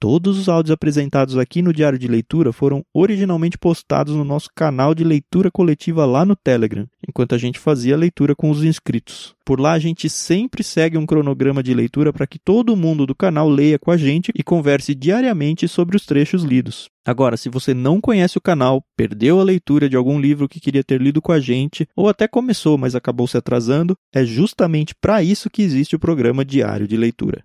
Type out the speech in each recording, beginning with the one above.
Todos os áudios apresentados aqui no Diário de Leitura foram originalmente postados no nosso canal de leitura coletiva lá no Telegram, enquanto a gente fazia a leitura com os inscritos. Por lá a gente sempre segue um cronograma de leitura para que todo mundo do canal leia com a gente e converse diariamente sobre os trechos lidos. Agora, se você não conhece o canal, perdeu a leitura de algum livro que queria ter lido com a gente, ou até começou, mas acabou se atrasando, é justamente para isso que existe o programa Diário de Leitura.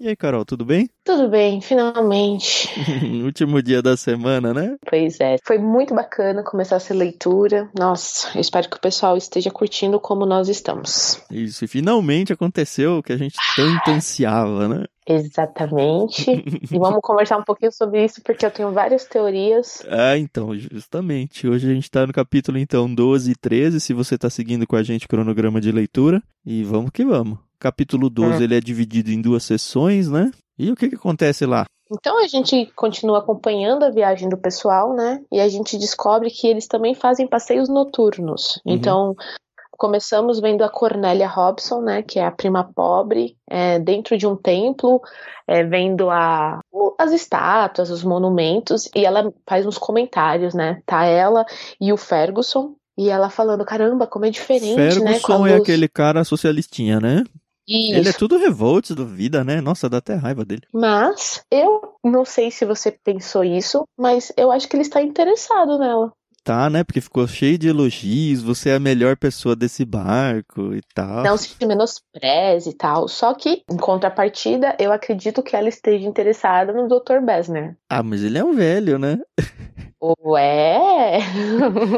E aí, Carol, tudo bem? Tudo bem, finalmente. Último dia da semana, né? Pois é, foi muito bacana começar essa leitura. Nossa, eu espero que o pessoal esteja curtindo como nós estamos. Isso, e finalmente aconteceu o que a gente tanto ansiava, né? Exatamente. e vamos conversar um pouquinho sobre isso, porque eu tenho várias teorias. Ah, então, justamente. Hoje a gente está no capítulo, então, 12 e 13, se você está seguindo com a gente o cronograma de leitura. E vamos que vamos. Capítulo 12 é. ele é dividido em duas sessões, né? E o que, que acontece lá? Então a gente continua acompanhando a viagem do pessoal, né? E a gente descobre que eles também fazem passeios noturnos. Uhum. Então começamos vendo a Cornélia Robson, né? Que é a prima pobre, é, dentro de um templo, é, vendo a, as estátuas, os monumentos, e ela faz uns comentários, né? Tá ela e o Ferguson. E ela falando, caramba, como é diferente, Ferguson né? Ferguson é aquele cara socialistinha, né? Isso. Ele é tudo revoltos da vida, né? Nossa, dá até raiva dele. Mas eu não sei se você pensou isso, mas eu acho que ele está interessado nela. Tá, né? Porque ficou cheio de elogios, você é a melhor pessoa desse barco e tal. Não se menospreze e tal. Só que, em contrapartida, eu acredito que ela esteja interessada no Dr. Besner. Ah, mas ele é um velho, né? Ué!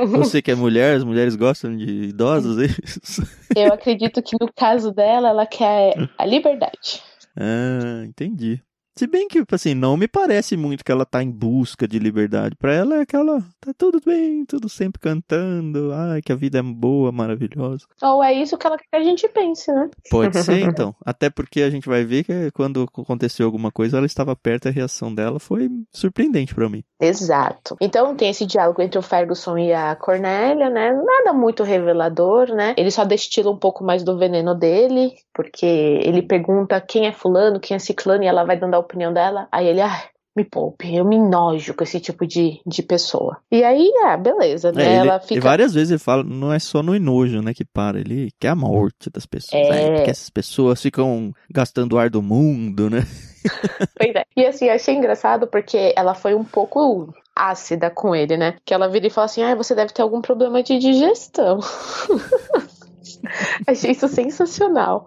Você que é mulher, as mulheres gostam de idosos, é isso? Eu acredito que no caso dela, ela quer a liberdade. Ah, entendi. Se bem que, assim, não me parece muito que ela tá em busca de liberdade. Pra ela é aquela, tá tudo bem, tudo sempre cantando, ai, que a vida é boa, maravilhosa. Ou é isso que ela quer que a gente pense, né? Pode ser, então. Até porque a gente vai ver que quando aconteceu alguma coisa, ela estava perto e a reação dela foi surpreendente para mim. Exato. Então tem esse diálogo entre o Ferguson e a Cornélia, né? Nada muito revelador, né? Ele só destila um pouco mais do veneno dele, porque ele pergunta quem é fulano, quem é ciclano, e ela vai dando a opinião dela. Aí ele, ah, me poupe, eu me enojo com esse tipo de, de pessoa. E aí, ah, beleza, né? É, ele, ela fica... E várias vezes ele fala, não é só no enojo, né, que para, ele quer a morte das pessoas, é... né? Porque essas pessoas ficam gastando o ar do mundo, né? pois é. E assim, achei engraçado porque ela foi um pouco ácida com ele, né? Que ela vira e fala assim, ah, você deve ter algum problema de digestão. achei isso sensacional.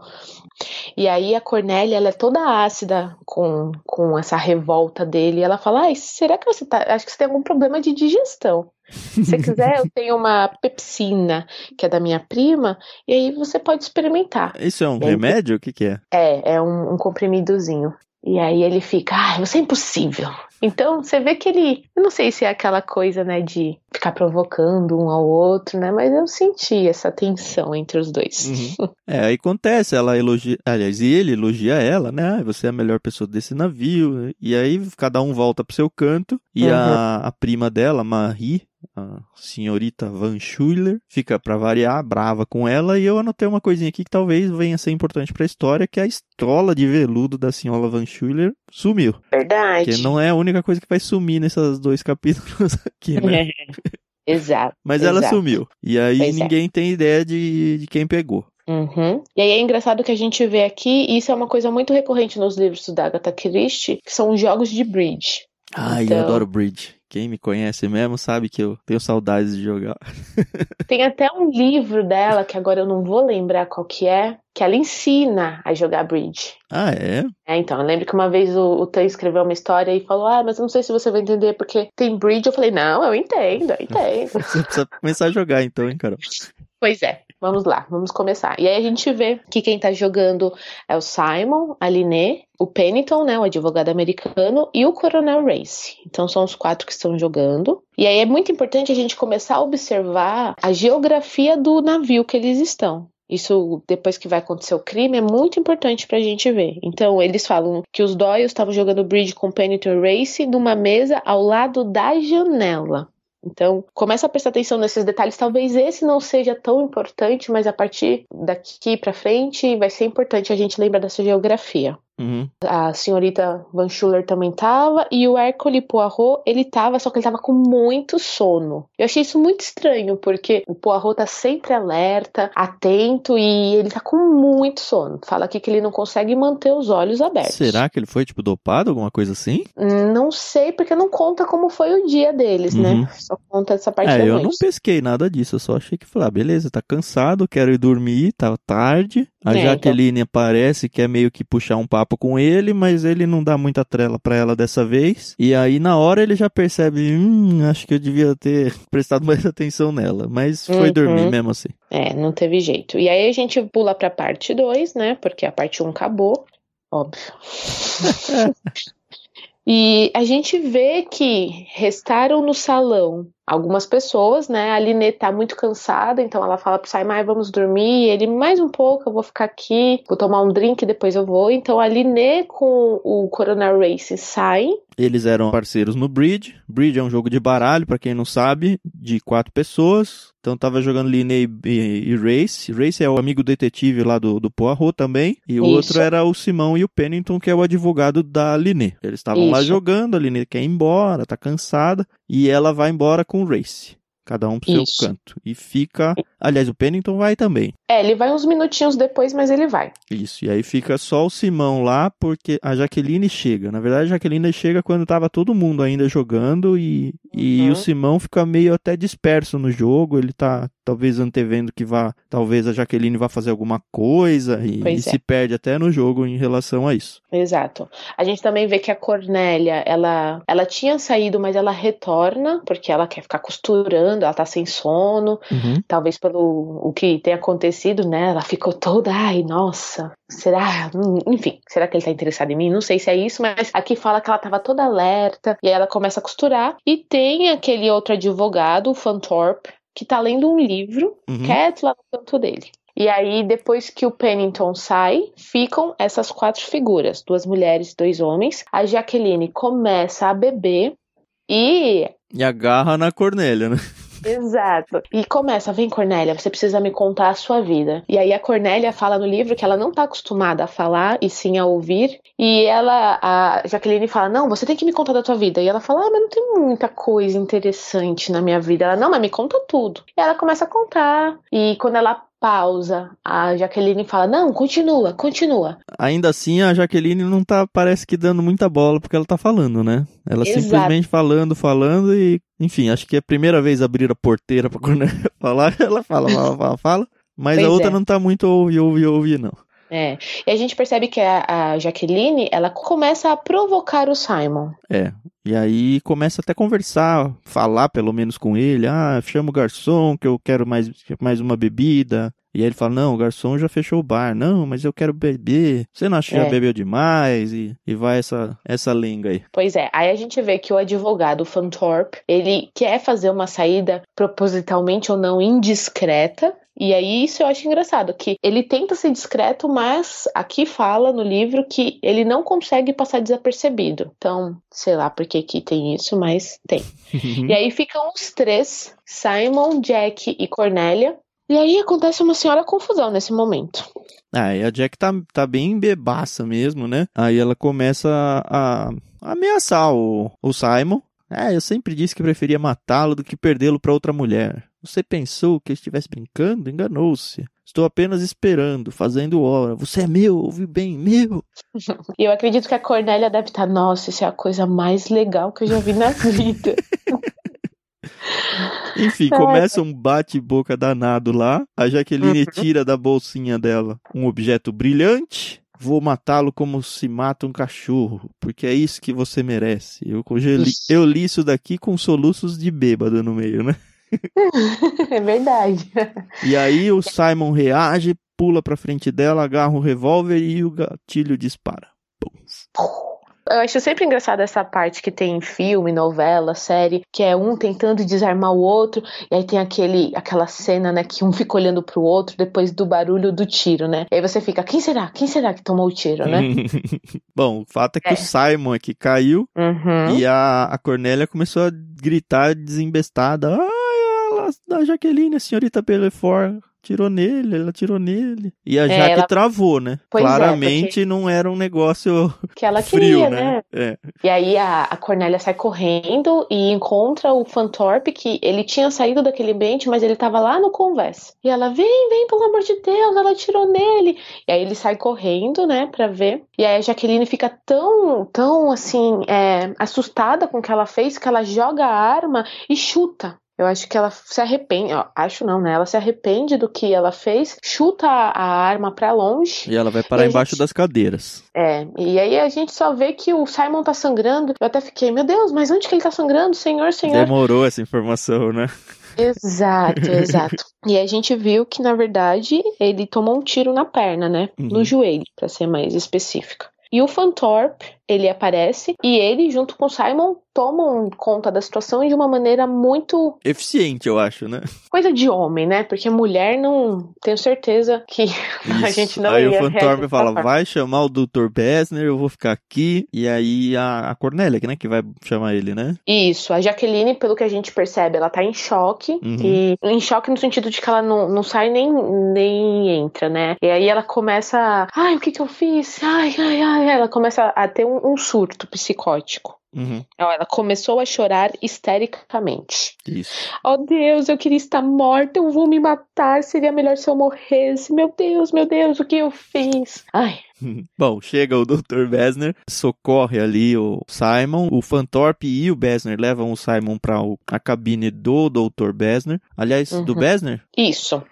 E aí a Cornélia, ela é toda ácida com, com essa revolta dele. Ela fala: Ai, será que você tá. Acho que você tem algum problema de digestão. Se você quiser, eu tenho uma pepsina, que é da minha prima, e aí você pode experimentar. Isso é um remédio? O que, que é? É, é um, um comprimidozinho. E aí ele fica, ah, você é impossível. Então você vê que ele, eu não sei se é aquela coisa, né, de ficar provocando um ao outro, né, mas eu senti essa tensão entre os dois. Uhum. É, aí acontece, ela elogia, aliás, e ele elogia ela, né, ah, você é a melhor pessoa desse navio, e aí cada um volta pro seu canto, e uhum. a, a prima dela, Marie, a senhorita Van Schuller, fica para variar brava com ela e eu anotei uma coisinha aqui que talvez venha a ser importante para a história, que é a estola de veludo da senhora Van Schuller sumiu. Verdade. Que não é a única coisa que vai sumir nesses dois capítulos aqui, né? exato. Mas exato. ela sumiu. E aí pois é. ninguém é. tem ideia de, de quem pegou. Uhum. E aí é engraçado que a gente vê aqui, e isso é uma coisa muito recorrente nos livros da Agatha Christie, que são jogos de bridge. Ai, então... eu adoro Bridge. Quem me conhece mesmo sabe que eu tenho saudades de jogar. Tem até um livro dela, que agora eu não vou lembrar qual que é, que ela ensina a jogar bridge. Ah, é? É, então, eu lembro que uma vez o, o Tan escreveu uma história e falou, ah, mas eu não sei se você vai entender porque tem bridge. Eu falei, não, eu entendo, eu entendo. você precisa começar a jogar então, hein, Carol? Pois é, vamos lá, vamos começar. E aí a gente vê que quem tá jogando é o Simon, a Liné, o Pennington, né, o advogado americano, e o Coronel Race. Então são os quatro que estão jogando. E aí é muito importante a gente começar a observar a geografia do navio que eles estão. Isso, depois que vai acontecer o crime, é muito importante pra gente ver. Então, eles falam que os Doyles estavam jogando bridge com Pennington Race numa mesa ao lado da janela. Então, começa a prestar atenção nesses detalhes. Talvez esse não seja tão importante, mas a partir daqui para frente vai ser importante a gente lembrar dessa geografia. Uhum. A senhorita Van Schuller também tava, e o Hércules Poirot, ele tava, só que ele tava com muito sono. Eu achei isso muito estranho, porque o Poirot tá sempre alerta, atento, e ele tá com muito sono. Fala aqui que ele não consegue manter os olhos abertos. Será que ele foi, tipo, dopado, alguma coisa assim? Não sei, porque não conta como foi o dia deles, né? uhum. né? Só conta essa parte é, da eu noite. não pesquei nada disso, eu só achei que, falei, ah, beleza, tá cansado, quero ir dormir, tá tarde. A é, Jaqueline então... aparece, quer meio que puxar um papo com ele, mas ele não dá muita trela para ela dessa vez. E aí na hora ele já percebe, hum, acho que eu devia ter prestado mais atenção nela, mas foi uhum. dormir mesmo assim. É, não teve jeito. E aí a gente pula pra parte 2, né? Porque a parte 1 um acabou, óbvio. E a gente vê que restaram no salão algumas pessoas, né? A Linê tá muito cansada, então ela fala pro Simon, vamos dormir. E ele, mais um pouco, eu vou ficar aqui, vou tomar um drink, depois eu vou. Então a Linê com o Coronel Race saem. Eles eram parceiros no Bridge. Bridge é um jogo de baralho, para quem não sabe, de quatro pessoas. Então tava jogando Linê e, e, Race. Race é o amigo detetive lá do, do Poirot também. E o Isso. outro era o Simão e o Pennington, que é o advogado da Linê. Eles estavam lá jogando, a Linê quer ir embora, tá cansada. E ela vai embora com o Race. Cada um pro Isso. seu canto. E fica. Aliás, o Pennington vai também. É, ele vai uns minutinhos depois, mas ele vai. Isso. E aí fica só o Simão lá, porque a Jaqueline chega. Na verdade, a Jaqueline chega quando tava todo mundo ainda jogando e, e uhum. o Simão fica meio até disperso no jogo. Ele tá talvez antevendo que vá, talvez a Jaqueline vá fazer alguma coisa e, e é. se perde até no jogo em relação a isso. Exato. A gente também vê que a Cornélia, ela, ela tinha saído, mas ela retorna porque ela quer ficar costurando, ela tá sem sono, uhum. talvez pelo o que tem acontecido, né? Ela ficou toda, ai, nossa, será? Enfim, será que ele tá interessado em mim? Não sei se é isso, mas aqui fala que ela tava toda alerta e aí ela começa a costurar e tem aquele outro advogado, o Fantorp, que tá lendo um livro, uhum. quieto lá no canto dele. E aí, depois que o Pennington sai, ficam essas quatro figuras: duas mulheres e dois homens. A Jaqueline começa a beber e. E agarra na Cornélia, né? Exato. E começa, vem Cornélia, você precisa me contar a sua vida. E aí a Cornélia fala no livro que ela não tá acostumada a falar e sim a ouvir. E ela, a Jaqueline fala, não, você tem que me contar da tua vida. E ela fala, ah, mas não tem muita coisa interessante na minha vida. Ela, não, mas me conta tudo. E ela começa a contar. E quando ela pausa. A Jaqueline fala: Não, continua, continua. Ainda assim, a Jaqueline não tá, parece que dando muita bola porque ela tá falando, né? Ela Exato. simplesmente falando, falando e, enfim, acho que é a primeira vez abrir a porteira pra Cornélia falar, ela fala, fala, fala, fala. Mas pois a outra é. não tá muito ouve, ouve, ouve, não. É. E a gente percebe que a, a, Jaqueline, ela começa a provocar o Simon. É. E aí começa até a conversar, falar pelo menos com ele. Ah, chama o garçom que eu quero mais, mais uma bebida. E aí ele fala, não, o garçom já fechou o bar. Não, mas eu quero beber. Você não acha que é. já bebeu demais? E, e vai essa, essa lenga aí. Pois é, aí a gente vê que o advogado, o Fantorp, ele quer fazer uma saída propositalmente ou não indiscreta, e aí isso eu acho engraçado, que ele tenta ser discreto, mas aqui fala no livro que ele não consegue passar desapercebido. Então, sei lá por que que tem isso, mas tem. e aí ficam os três, Simon, Jack e Cornélia. E aí acontece uma senhora confusão nesse momento. Ah, e a Jack tá, tá bem bebaça mesmo, né? Aí ela começa a, a ameaçar o, o Simon. É, eu sempre disse que preferia matá-lo do que perdê-lo para outra mulher. Você pensou que eu estivesse brincando? Enganou-se. Estou apenas esperando, fazendo hora. Você é meu, ouvi bem, meu. E eu acredito que a Cornélia deve estar, nossa, isso é a coisa mais legal que eu já vi na vida. Enfim, começa um bate-boca danado lá. A Jaqueline uhum. tira da bolsinha dela um objeto brilhante. Vou matá-lo como se mata um cachorro, porque é isso que você merece. Eu, li, eu li isso daqui com soluços de bêbado no meio, né? é verdade. E aí o Simon reage, pula pra frente dela, agarra o revólver e o gatilho dispara. Pum. Eu acho sempre engraçado essa parte que tem filme, novela, série, que é um tentando desarmar o outro, e aí tem aquele, aquela cena, né, que um fica olhando pro outro depois do barulho do tiro, né? E aí você fica, quem será? Quem será que tomou o tiro, né? Bom, o fato é que é. o Simon aqui caiu uhum. e a, a Cornélia começou a gritar desembestada. Ai, a, a Jaqueline, a senhorita Belefort tirou nele, ela tirou nele. E a é, Jaque ela... travou, né? Pois Claramente é, porque... não era um negócio que ela frio, queria, né? né? É. E aí a, a Cornélia sai correndo e encontra o Fantorp, que ele tinha saído daquele ambiente, mas ele tava lá no conversa. E ela, vem, vem, pelo amor de Deus, ela tirou nele. E aí ele sai correndo, né, pra ver. E aí a Jaqueline fica tão, tão, assim, é, assustada com o que ela fez, que ela joga a arma e chuta eu acho que ela se arrepende, ó, acho não, né? Ela se arrepende do que ela fez, chuta a, arma para longe. E ela vai parar embaixo gente... das cadeiras. É, e aí a gente só vê que o Simon tá sangrando. Eu até fiquei, meu Deus, mas onde que ele tá sangrando? Senhor, senhor. Demorou essa informação, né? Exato, exato. e a gente viu que, na verdade, ele tomou um tiro na perna, né? Uhum. No joelho, para ser mais específica. E o Fantorp, ele aparece e ele, junto com Simon, tomam conta da situação de uma maneira muito. Eficiente, eu acho, né? Coisa de homem, né? Porque mulher não. Tenho certeza que a gente não aí o Fantorp fala: vai chamar o Dr. Bessner, eu vou ficar aqui. E aí a, a Cornélia, né, que vai chamar ele, né? Isso. A Jaqueline, pelo que a gente percebe, ela tá em choque. Uhum. E em choque no sentido de que ela não, não sai nem, nem entra, né? E aí ela começa. Ai, o que que eu fiz? Ai, ai, ai. Ela começa a ter um um, surto psicótico. Uhum. Ela começou a chorar histericamente. Isso. Oh Deus, eu queria estar morta, eu vou me matar, seria melhor se eu morresse. Meu Deus, meu Deus, o que eu fiz? Ai. Bom, chega o Dr. Besner, socorre ali o Simon, o Fantorp e o Besner levam o Simon para a cabine do Dr. Besner. Aliás, uhum. do Besner? Isso.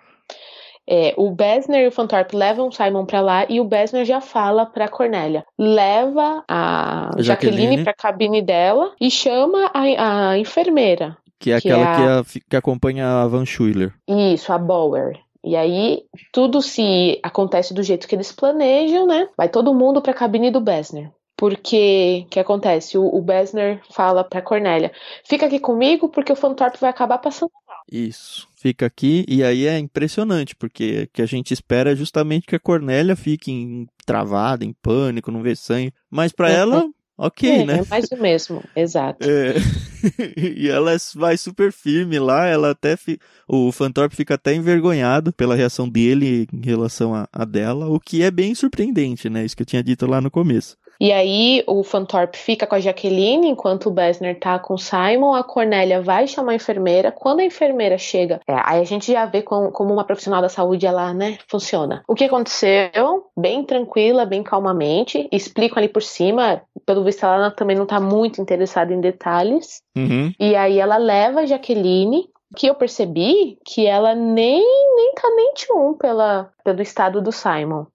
É, o Besner e o Fantorp levam o Simon para lá e o Besner já fala para Cornélia: leva a Jaqueline, Jaqueline para a cabine dela e chama a, a enfermeira. Que é que aquela é a... que, a, que acompanha a Van Schuller. Isso, a Bauer. E aí, tudo se acontece do jeito que eles planejam, né? Vai todo mundo para a cabine do Besner. Porque o que acontece? O, o Besner fala para Cornélia: fica aqui comigo porque o Fantorp vai acabar passando isso. Fica aqui e aí é impressionante, porque o que a gente espera é justamente que a Cornélia fique em, travada, em pânico, não vê sangue. Mas para ela, ok, é, né? É mais o mesmo, exato. É. e ela vai super firme lá, ela até. Fi... O Fantorp fica até envergonhado pela reação dele em relação a, a dela, o que é bem surpreendente, né? Isso que eu tinha dito lá no começo. E aí o Fantorp fica com a Jaqueline, enquanto o Bessner tá com o Simon, a Cornélia vai chamar a enfermeira. Quando a enfermeira chega, é, aí a gente já vê como, como uma profissional da saúde ela, né, funciona. O que aconteceu? Bem tranquila, bem calmamente, explicam ali por cima. Pelo visto, ela também não tá muito interessada em detalhes. Uhum. E aí ela leva a Jaqueline que eu percebi que ela nem, nem tá nem tchum pela, pelo estado do Simon.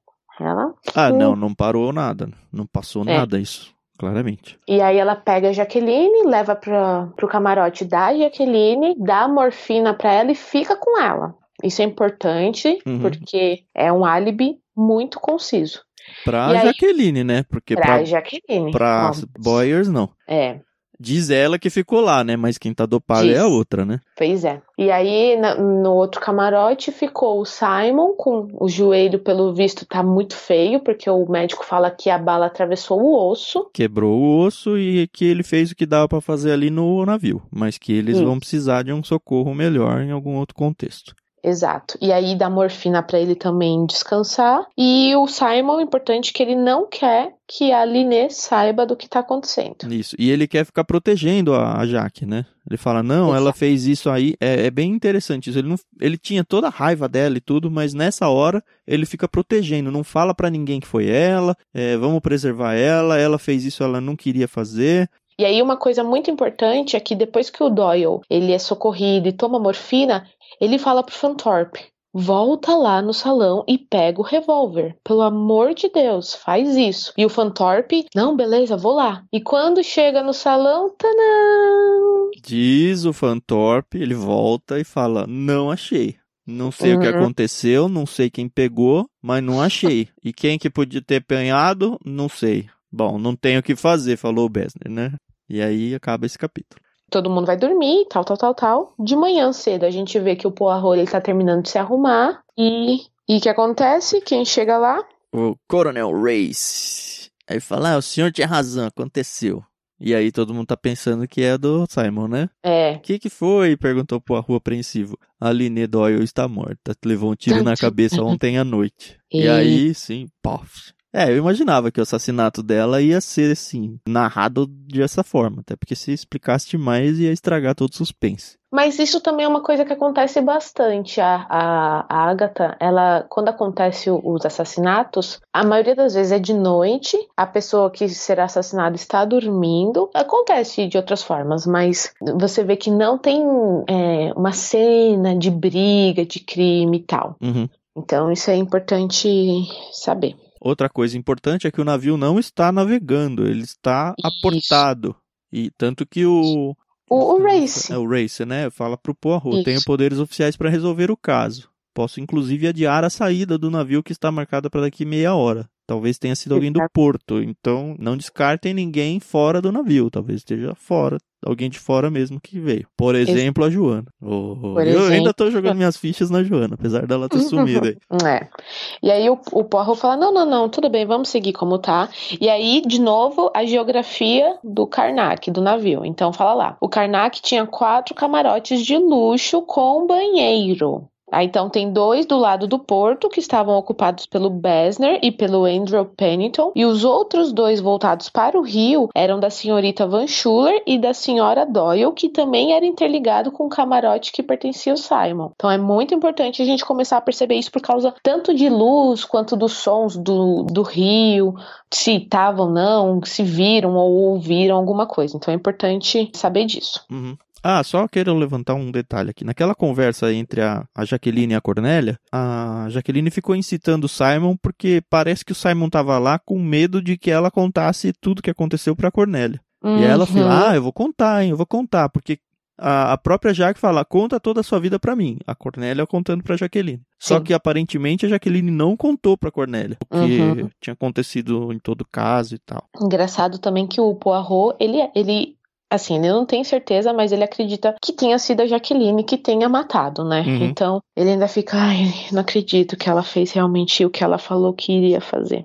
Ela. Ah, não, não parou nada. Não passou é. nada isso, claramente. E aí ela pega a Jaqueline, leva pra, pro camarote da Jaqueline, dá morfina pra ela e fica com ela. Isso é importante, uhum. porque é um álibi muito conciso. Pra e Jaqueline, aí, né? Porque pra, pra Jaqueline. Pra Boyers, não. É. Diz ela que ficou lá, né? Mas quem tá dopado Diz. é a outra, né? Pois é. E aí, no outro camarote, ficou o Simon com o joelho, pelo visto, tá muito feio, porque o médico fala que a bala atravessou o osso. Quebrou o osso e que ele fez o que dava para fazer ali no navio. Mas que eles Sim. vão precisar de um socorro melhor em algum outro contexto. Exato. E aí dá morfina para ele também descansar. E o Simon, importante que ele não quer que a Liné saiba do que tá acontecendo. Isso. E ele quer ficar protegendo a, a Jaque, né? Ele fala, não, Exato. ela fez isso aí. É, é, bem interessante isso. Ele, não, ele tinha toda a raiva dela e tudo, mas nessa hora ele fica protegendo. Não fala para ninguém que foi ela. É, vamos preservar ela. Ela fez isso, ela não queria fazer. E aí uma coisa muito importante é que depois que o Doyle ele é socorrido e toma morfina, ele fala pro Fantorp: volta lá no salão e pega o revólver. Pelo amor de Deus, faz isso. E o Fantorp, não, beleza, vou lá. E quando chega no salão, tanã! Diz o Fantorp, ele volta e fala: não achei. Não sei uhum. o que uhum. aconteceu, não sei quem pegou, mas não achei. E quem que podia ter apanhado, não sei. Bom, não tenho o que fazer, falou o Besner, né? E aí acaba esse capítulo. Todo mundo vai dormir, tal, tal, tal, tal. De manhã cedo a gente vê que o Poirot ele tá terminando de se arrumar e e o que acontece? Quem chega lá? O Coronel Race. Aí fala: ah, o senhor tinha razão, aconteceu. E aí todo mundo tá pensando que é do Simon, né? É. O que que foi? Perguntou pro Arru apreensivo. A Liné Doyle está morta. Levou um tiro na cabeça ontem à noite. E, e aí, sim, pof. É, eu imaginava que o assassinato dela ia ser, assim, narrado dessa forma. Até porque se explicasse demais ia estragar todo o suspense. Mas isso também é uma coisa que acontece bastante. A, a, a Agatha, ela, quando acontece os assassinatos, a maioria das vezes é de noite, a pessoa que será assassinada está dormindo. Acontece de outras formas, mas você vê que não tem é, uma cena de briga, de crime e tal. Uhum. Então isso é importante saber. Outra coisa importante é que o navio não está navegando, ele está Isso. aportado. E tanto que o. O, o Race. É o Race, né? Fala pro Poirot, tenho poderes oficiais para resolver o caso. Posso inclusive adiar a saída do navio que está marcada para daqui meia hora. Talvez tenha sido alguém do porto, então não descartem ninguém fora do navio. Talvez esteja fora, alguém de fora mesmo que veio. Por exemplo, a Joana. Oh, eu exemplo... ainda tô jogando minhas fichas na Joana, apesar dela ter sumido aí. É. E aí o, o Porro fala: não, não, não, tudo bem, vamos seguir como tá. E aí, de novo, a geografia do Karnak, do navio. Então fala lá. O Karnak tinha quatro camarotes de luxo com banheiro. Ah, então tem dois do lado do porto que estavam ocupados pelo Besner e pelo Andrew Pennington, e os outros dois voltados para o rio eram da senhorita Van Schuller e da senhora Doyle, que também era interligado com o camarote que pertencia ao Simon. Então é muito importante a gente começar a perceber isso por causa tanto de luz quanto dos sons do, do rio, se estavam não, se viram ou ouviram alguma coisa. Então é importante saber disso. Uhum. Ah, só quero levantar um detalhe aqui. Naquela conversa entre a, a Jaqueline e a Cornélia, a Jaqueline ficou incitando o Simon porque parece que o Simon estava lá com medo de que ela contasse tudo que aconteceu para a Cornélia. Uhum. E ela falou: Ah, eu vou contar, hein, eu vou contar, porque a, a própria Jaque fala: Conta toda a sua vida para mim. A Cornélia contando para Jaqueline. Sim. Só que aparentemente a Jaqueline não contou para Cornélia o que uhum. tinha acontecido em todo caso e tal. Engraçado também que o Poirot, ele, ele Assim, ele não tem certeza, mas ele acredita que tenha sido a Jaqueline que tenha matado, né? Uhum. Então, ele ainda fica, ai, não acredito que ela fez realmente o que ela falou que iria fazer.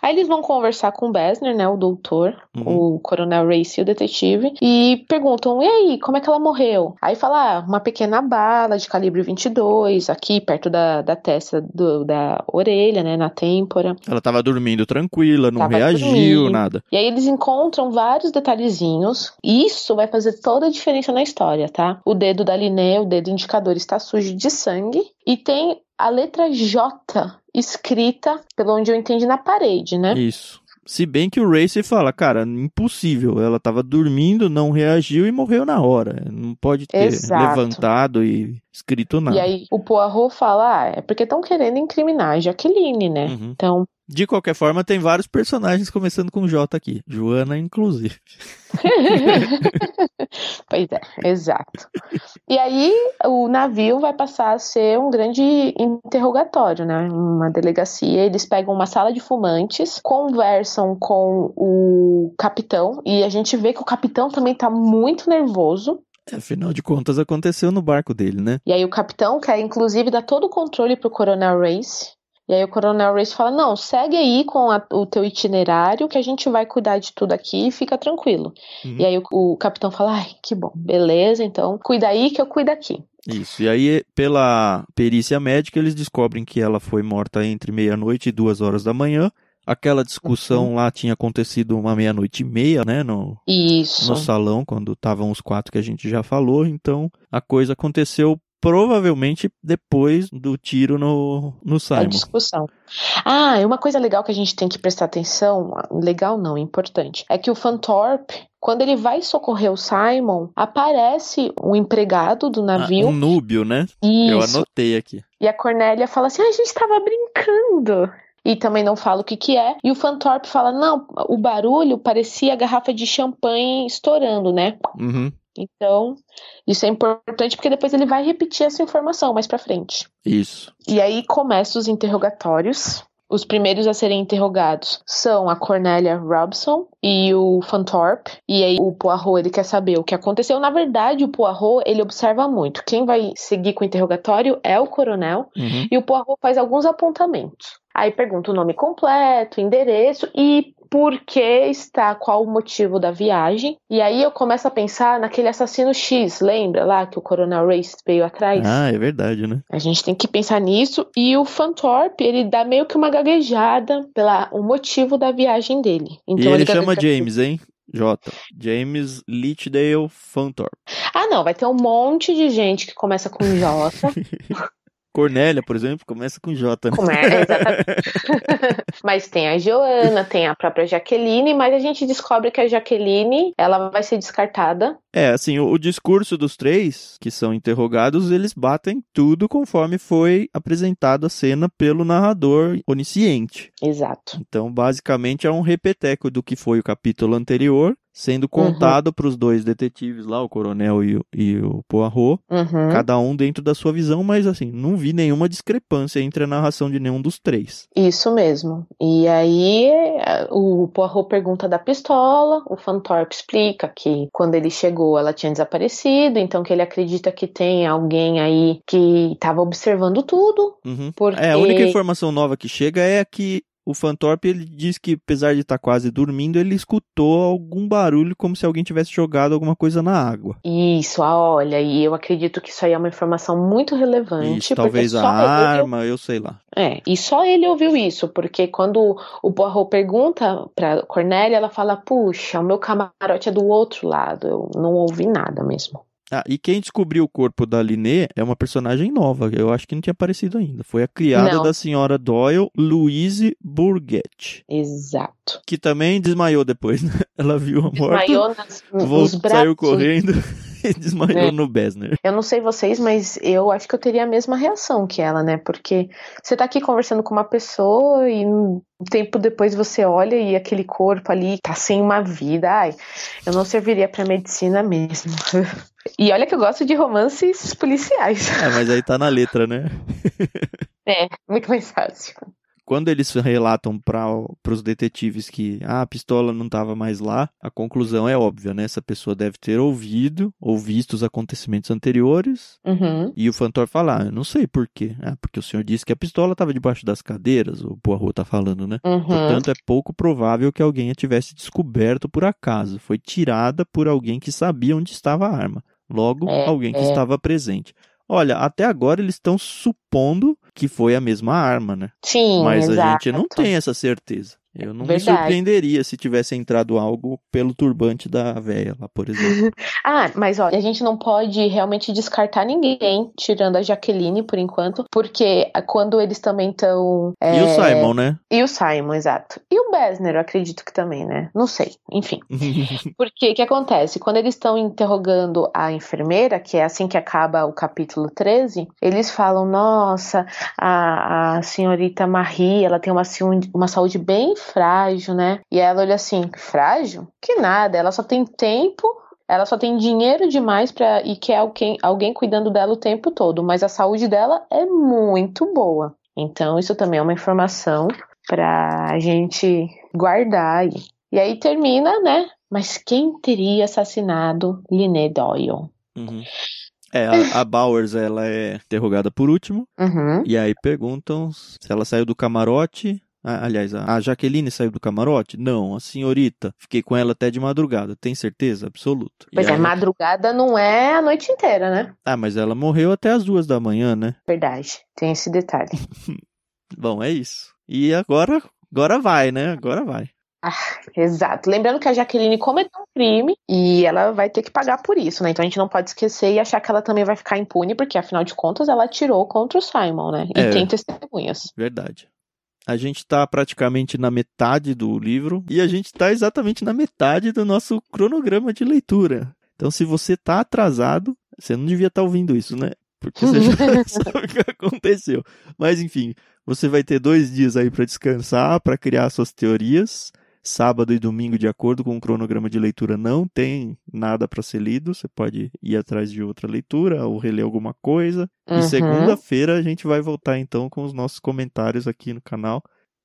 Aí eles vão conversar com o Besner, né, o doutor, uhum. o Coronel Race, o detetive, e perguntam, e aí, como é que ela morreu? Aí fala, ah, uma pequena bala de calibre 22, aqui perto da, da testa do, da orelha, né, na têmpora. Ela tava dormindo tranquila, não tava reagiu, dormindo. nada. E aí eles encontram vários detalhezinhos, e isso vai fazer toda a diferença na história, tá? O dedo da Liné, o dedo indicador, está sujo de sangue e tem a letra J escrita, pelo onde eu entendi, na parede, né? Isso. Se bem que o Racer fala, cara, impossível. Ela estava dormindo, não reagiu e morreu na hora. Não pode ter Exato. levantado e escrito nada. E aí o Poirot fala, ah, é porque estão querendo incriminar a Jaqueline, né? Uhum. Então de qualquer forma, tem vários personagens começando com J aqui. Joana, inclusive. pois é, exato. E aí, o navio vai passar a ser um grande interrogatório, né? Uma delegacia. Eles pegam uma sala de fumantes, conversam com o capitão, e a gente vê que o capitão também tá muito nervoso. É, afinal de contas, aconteceu no barco dele, né? E aí, o capitão quer, inclusive, dar todo o controle pro Coronel Race E aí o Coronel Race fala: Não, segue aí com a, o teu itinerário que a gente vai cuidar de tudo aqui e fica tranquilo. Uhum. E aí o, o, capitão fala: Ai, que bom, beleza, então cuida aí que eu cuido aqui. Isso, e aí pela perícia médica eles descobrem que ela foi morta entre meia-noite e duas horas da manhã. Aquela discussão uhum. lá tinha acontecido uma meia-noite e meia, né? No, Isso. no salão, quando estavam os quatro que a gente já falou. Então a coisa aconteceu provavelmente depois do tiro no, no Simon. A discussão. Ah, e uma coisa legal que a gente tem que prestar atenção, legal não, importante, é que o Fantorp, quando ele vai socorrer o Simon, aparece um empregado do navio. Ah, um núbio, né? Isso. Eu anotei aqui. E a Cornélia fala assim: ah, a gente tava brincando e também não fala o que que é. E o Fantorp fala: não, o barulho parecia a garrafa de champanhe estourando, né? Uhum. Então, isso é importante porque depois ele vai repetir essa informação mais para frente. Isso. E aí começam os interrogatórios. Os primeiros a serem interrogados são a Cornélia Robson e o Fantorp. E aí o Poirot, ele quer saber o que aconteceu. Na verdade, o Poirot, ele observa muito. Quem vai seguir com o interrogatório é o coronel. Uhum. E o Poirot faz alguns apontamentos. Aí pergunta o nome completo, endereço e por que está, qual o motivo da viagem. E aí eu começo a pensar naquele assassino X, lembra lá que o Coronel Race veio atrás? Ah, é verdade, né? A gente tem que pensar nisso. E o Fantorp, ele dá meio que uma gaguejada pelo o motivo da viagem dele. Então, e ele, ele chama James, hein? J. James Leachdale Fantorp. Ah, não, vai ter um monte de gente que começa com J. Cornélia, por exemplo, começa com J, né? Começa, exatamente. mas tem a Joana, tem a própria Jaqueline, mas a gente descobre que a Jaqueline, ela vai ser descartada. É, assim, o, o discurso dos três que são interrogados, eles batem tudo conforme foi apresentada a cena pelo narrador onisciente. Exato. Então, basicamente, é um repeteco do que foi o capítulo anterior, sendo uhum. contado uhum. para os dois detetives lá, o coronel e, e o Poirot, uhum. cada um dentro da sua visão, mas assim, não vi nenhuma discrepância entre a narração de nenhum dos três. Isso mesmo. E aí o Poirot pergunta da pistola, o Fantorp explica que quando ele chegou ela tinha desaparecido, então que ele acredita que tem alguém aí que estava observando tudo. Uhum. Porque... É, a única informação nova que chega é que o Fantorp ele diz que, apesar de estar tá quase dormindo, ele escutou algum barulho como se alguém tivesse jogado alguma coisa na água. Isso, ah, olha, e eu acredito que isso aí é uma informação muito relevante. Isso, talvez a arma, eu sei lá. É, e só ele ouviu isso, porque quando o Poirot pergunta pra Cornélia, ela fala: Puxa, o meu camarote é do outro lado, eu não ouvi nada mesmo. Ah, e quem descobriu o corpo da Liné é uma personagem nova, eu acho que não tinha aparecido ainda. Foi a criada não. da senhora Doyle, Louise Bourget. Exato. Que também desmaiou depois, né? Ela viu a morte. Desmaiou nas, voltou, saiu correndo e desmaiou é. no Besner. Eu não sei vocês, mas eu acho que eu teria a mesma reação que ela, né? Porque você tá aqui conversando com uma pessoa e um tempo depois você olha e aquele corpo ali tá sem uma vida. Ai, eu não serviria pra medicina mesmo. E olha que eu gosto de romances policiais. É, mas aí tá na letra, né? é, muito mais fácil. Quando eles relatam para os detetives que ah, a pistola não estava mais lá, a conclusão é óbvia, né? Essa pessoa deve ter ouvido ou visto os acontecimentos anteriores. Uhum. E o Fantor fala: ah, eu não sei por quê. Ah, porque o senhor disse que a pistola estava debaixo das cadeiras, o Poirot tá falando, né? Uhum. Portanto, é pouco provável que alguém a tivesse descoberto por acaso. Foi tirada por alguém que sabia onde estava a arma. Logo, é, alguém que é. estava presente. Olha, até agora eles estão supondo que foi a mesma arma, né? Sim, Mas exato. a gente não tem essa certeza. Eu não Verdade. me surpreenderia se tivesse entrado algo pelo turbante da véia lá, por exemplo. ah, mas olha, a gente não pode realmente descartar ninguém, tirando a Jaqueline por enquanto, porque quando eles também estão. É... E o Simon, né? E o Simon, exato. E o Besner, eu acredito que também, né? Não sei, enfim. porque o que acontece? Quando eles estão interrogando a enfermeira, que é assim que acaba o capítulo 13, eles falam: nossa, a, a senhorita Marie, ela tem uma, uma saúde bem frágil, né? E ela olha assim, frágil? Que nada, ela só tem tempo ela só tem dinheiro demais para e quer alguém, alguém cuidando dela o tempo todo, mas a saúde dela é muito boa. Então, isso também é uma informação para a gente guardar aí. E aí termina, né? Mas quem teria assassinado Liné Doyle? Uhum. É, a, a Bowers, ela é interrogada por último. Uhum. E aí perguntam se ela saiu do camarote. Ah, aliás, a Jaqueline saiu do camarote? Não, a senhorita. Fiquei com ela até de madrugada. Tem certeza? Absoluto. Pois e é, aí... madrugada não é a noite inteira, né? Ah, mas ela morreu até as duas da manhã, né? Verdade, tem esse detalhe. Bom, é isso. E agora, agora vai, né? Agora vai. Ah, exato. Lembrando que a Jaqueline cometeu um crime e ela vai ter que pagar por isso, né? Então a gente não pode esquecer e achar que ela também vai ficar impune, porque afinal de contas ela atirou contra o Simon, né? E É. tem testemunhas. Verdade. A gente tá praticamente na metade do livro e a gente tá exatamente na metade do nosso cronograma de leitura. Então, se você tá atrasado, você não devia estar ouvindo isso, né? Porque você já sabe o que aconteceu. Mas, enfim, você vai ter dois dias aí para descansar, para criar suas teorias. Sábado e domingo, de acordo com o cronograma de leitura, não tem nada para ser lido. Você pode ir atrás de outra leitura ou reler alguma coisa. Uhum. E segunda-feira a gente vai voltar então com os nossos comentários aqui no canal.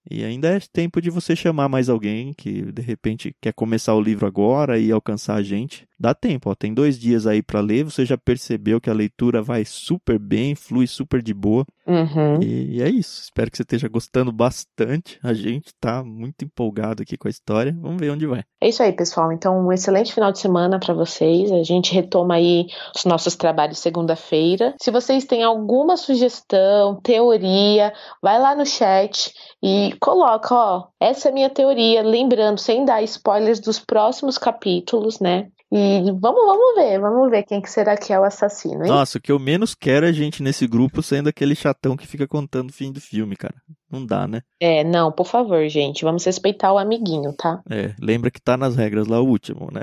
E ainda é tempo de você chamar mais alguém que de repente quer começar o livro agora e alcançar a gente. Dá tempo, ó. Tem dois dias aí para ler. Você já percebeu que a leitura vai super bem, flui super de boa. Uhum. E é isso. Espero que você esteja gostando bastante. A gente tá muito empolgado aqui com a história. Vamos ver onde vai. É isso aí, pessoal. Então, um excelente final de semana para vocês. A gente retoma aí os nossos trabalhos segunda-feira. Se vocês têm alguma sugestão, teoria, vai lá no chat e coloca, ó, essa é a minha teoria, lembrando, sem dar spoilers dos próximos capítulos, né? E vamos, vamos ver, vamos ver quem que será que é o assassino, hein? Nossa, o que eu menos quero é gente nesse grupo sendo aquele chatão que fica contando o fim do filme, cara. Não dá, né? É, não, por favor, gente, vamos respeitar o amiguinho, tá? É, lembra que tá nas regras lá o último, né?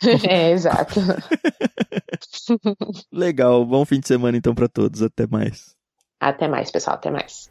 é, exato. Legal, bom fim de semana então pra todos. Até mais. Até mais, pessoal, até mais.